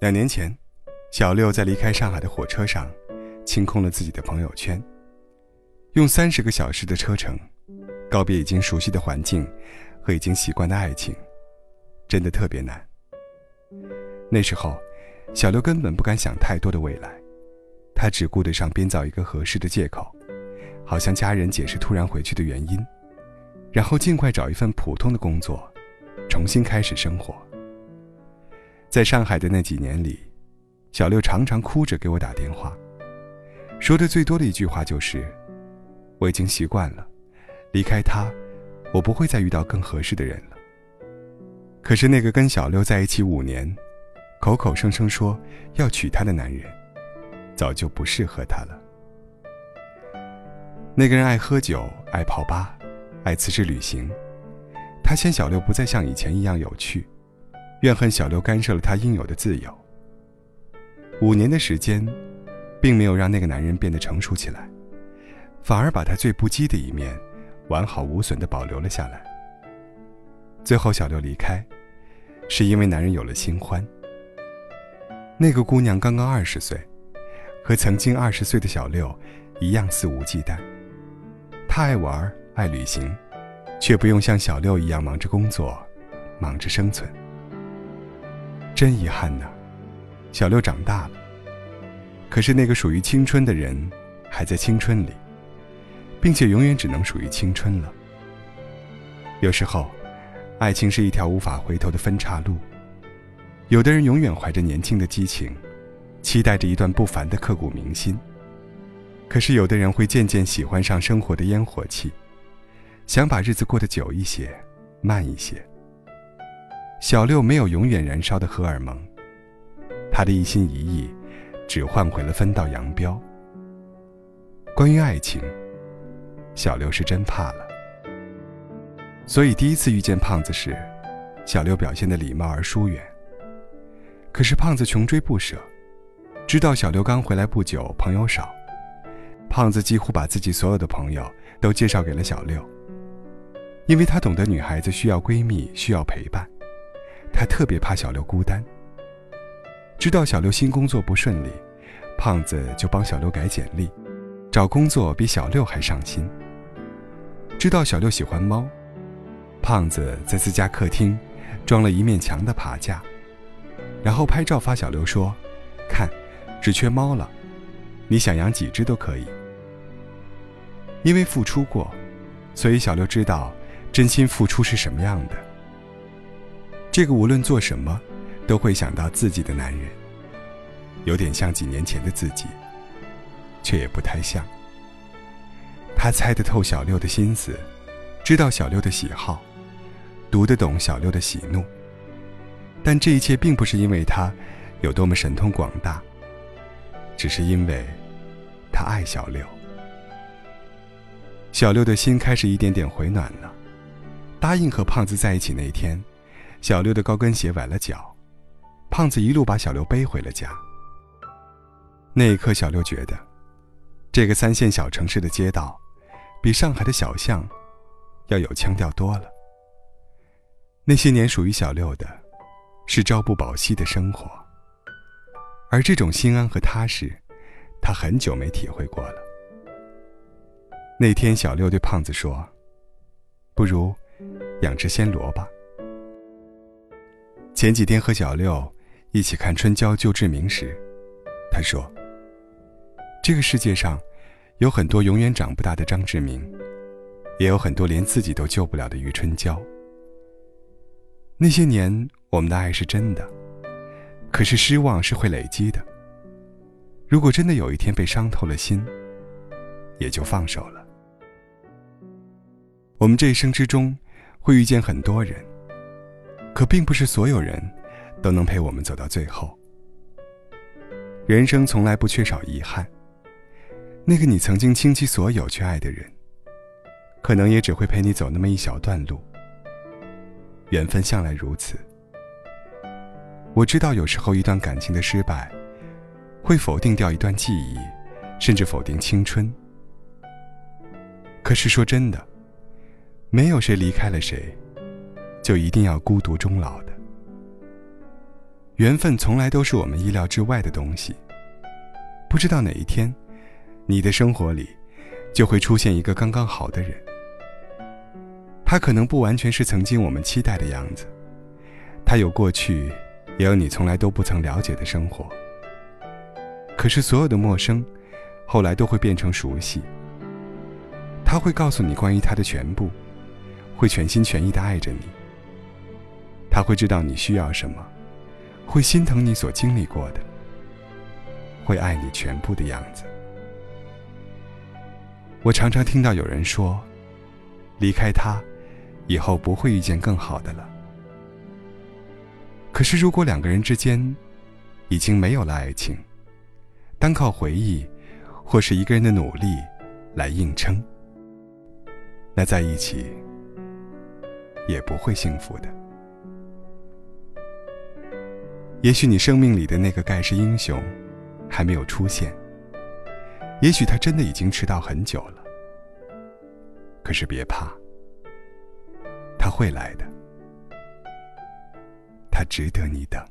两年前，小六在离开上海的火车上，清空了自己的朋友圈，用三十个小时的车程，告别已经熟悉的环境和已经习惯的爱情，真的特别难。那时候，小六根本不敢想太多的未来，他只顾得上编造一个合适的借口，好向家人解释突然回去的原因，然后尽快找一份普通的工作，重新开始生活。在上海的那几年里，小六常常哭着给我打电话，说的最多的一句话就是：“我已经习惯了，离开他，我不会再遇到更合适的人了。”可是那个跟小六在一起五年，口口声声说要娶她的男人，早就不适合她了。那个人爱喝酒，爱泡吧，爱辞职旅行，他嫌小六不再像以前一样有趣。怨恨小六干涉了他应有的自由。五年的时间，并没有让那个男人变得成熟起来，反而把他最不羁的一面，完好无损地保留了下来。最后，小六离开，是因为男人有了新欢。那个姑娘刚刚二十岁，和曾经二十岁的小六一样肆无忌惮。她爱玩，爱旅行，却不用像小六一样忙着工作，忙着生存。真遗憾呐，小六长大了。可是那个属于青春的人，还在青春里，并且永远只能属于青春了。有时候，爱情是一条无法回头的分岔路。有的人永远怀着年轻的激情，期待着一段不凡的刻骨铭心。可是有的人会渐渐喜欢上生活的烟火气，想把日子过得久一些，慢一些。小六没有永远燃烧的荷尔蒙，他的一心一意，只换回了分道扬镳。关于爱情，小六是真怕了。所以第一次遇见胖子时，小六表现的礼貌而疏远。可是胖子穷追不舍，知道小六刚回来不久，朋友少，胖子几乎把自己所有的朋友都介绍给了小六，因为他懂得女孩子需要闺蜜，需要陪伴。他特别怕小六孤单。知道小六新工作不顺利，胖子就帮小六改简历，找工作比小六还上心。知道小六喜欢猫，胖子在自家客厅装了一面墙的爬架，然后拍照发小六说：“看，只缺猫了，你想养几只都可以。”因为付出过，所以小六知道真心付出是什么样的。这个无论做什么，都会想到自己的男人，有点像几年前的自己，却也不太像。他猜得透小六的心思，知道小六的喜好，读得懂小六的喜怒。但这一切并不是因为他有多么神通广大，只是因为他爱小六。小六的心开始一点点回暖了。答应和胖子在一起那天。小六的高跟鞋崴了脚，胖子一路把小六背回了家。那一刻，小六觉得，这个三线小城市的街道，比上海的小巷要有腔调多了。那些年属于小六的，是朝不保夕的生活，而这种心安和踏实，他很久没体会过了。那天，小六对胖子说：“不如养只暹罗吧。”前几天和小六一起看《春娇救志明》时，他说：“这个世界上有很多永远长不大的张志明，也有很多连自己都救不了的余春娇。那些年我们的爱是真的，可是失望是会累积的。如果真的有一天被伤透了心，也就放手了。我们这一生之中会遇见很多人。”可并不是所有人都能陪我们走到最后。人生从来不缺少遗憾。那个你曾经倾其所有去爱的人，可能也只会陪你走那么一小段路。缘分向来如此。我知道有时候一段感情的失败，会否定掉一段记忆，甚至否定青春。可是说真的，没有谁离开了谁。就一定要孤独终老的。缘分从来都是我们意料之外的东西。不知道哪一天，你的生活里就会出现一个刚刚好的人。他可能不完全是曾经我们期待的样子，他有过去，也有你从来都不曾了解的生活。可是所有的陌生，后来都会变成熟悉。他会告诉你关于他的全部，会全心全意的爱着你。他会知道你需要什么，会心疼你所经历过的，会爱你全部的样子。我常常听到有人说，离开他。以后不会遇见更好的了。可是，如果两个人之间已经没有了爱情，单靠回忆或是一个人的努力来硬撑，那在一起也不会幸福的。也许你生命里的那个盖世英雄还没有出现，也许他真的已经迟到很久了。可是别怕。他会来的，他值得你等。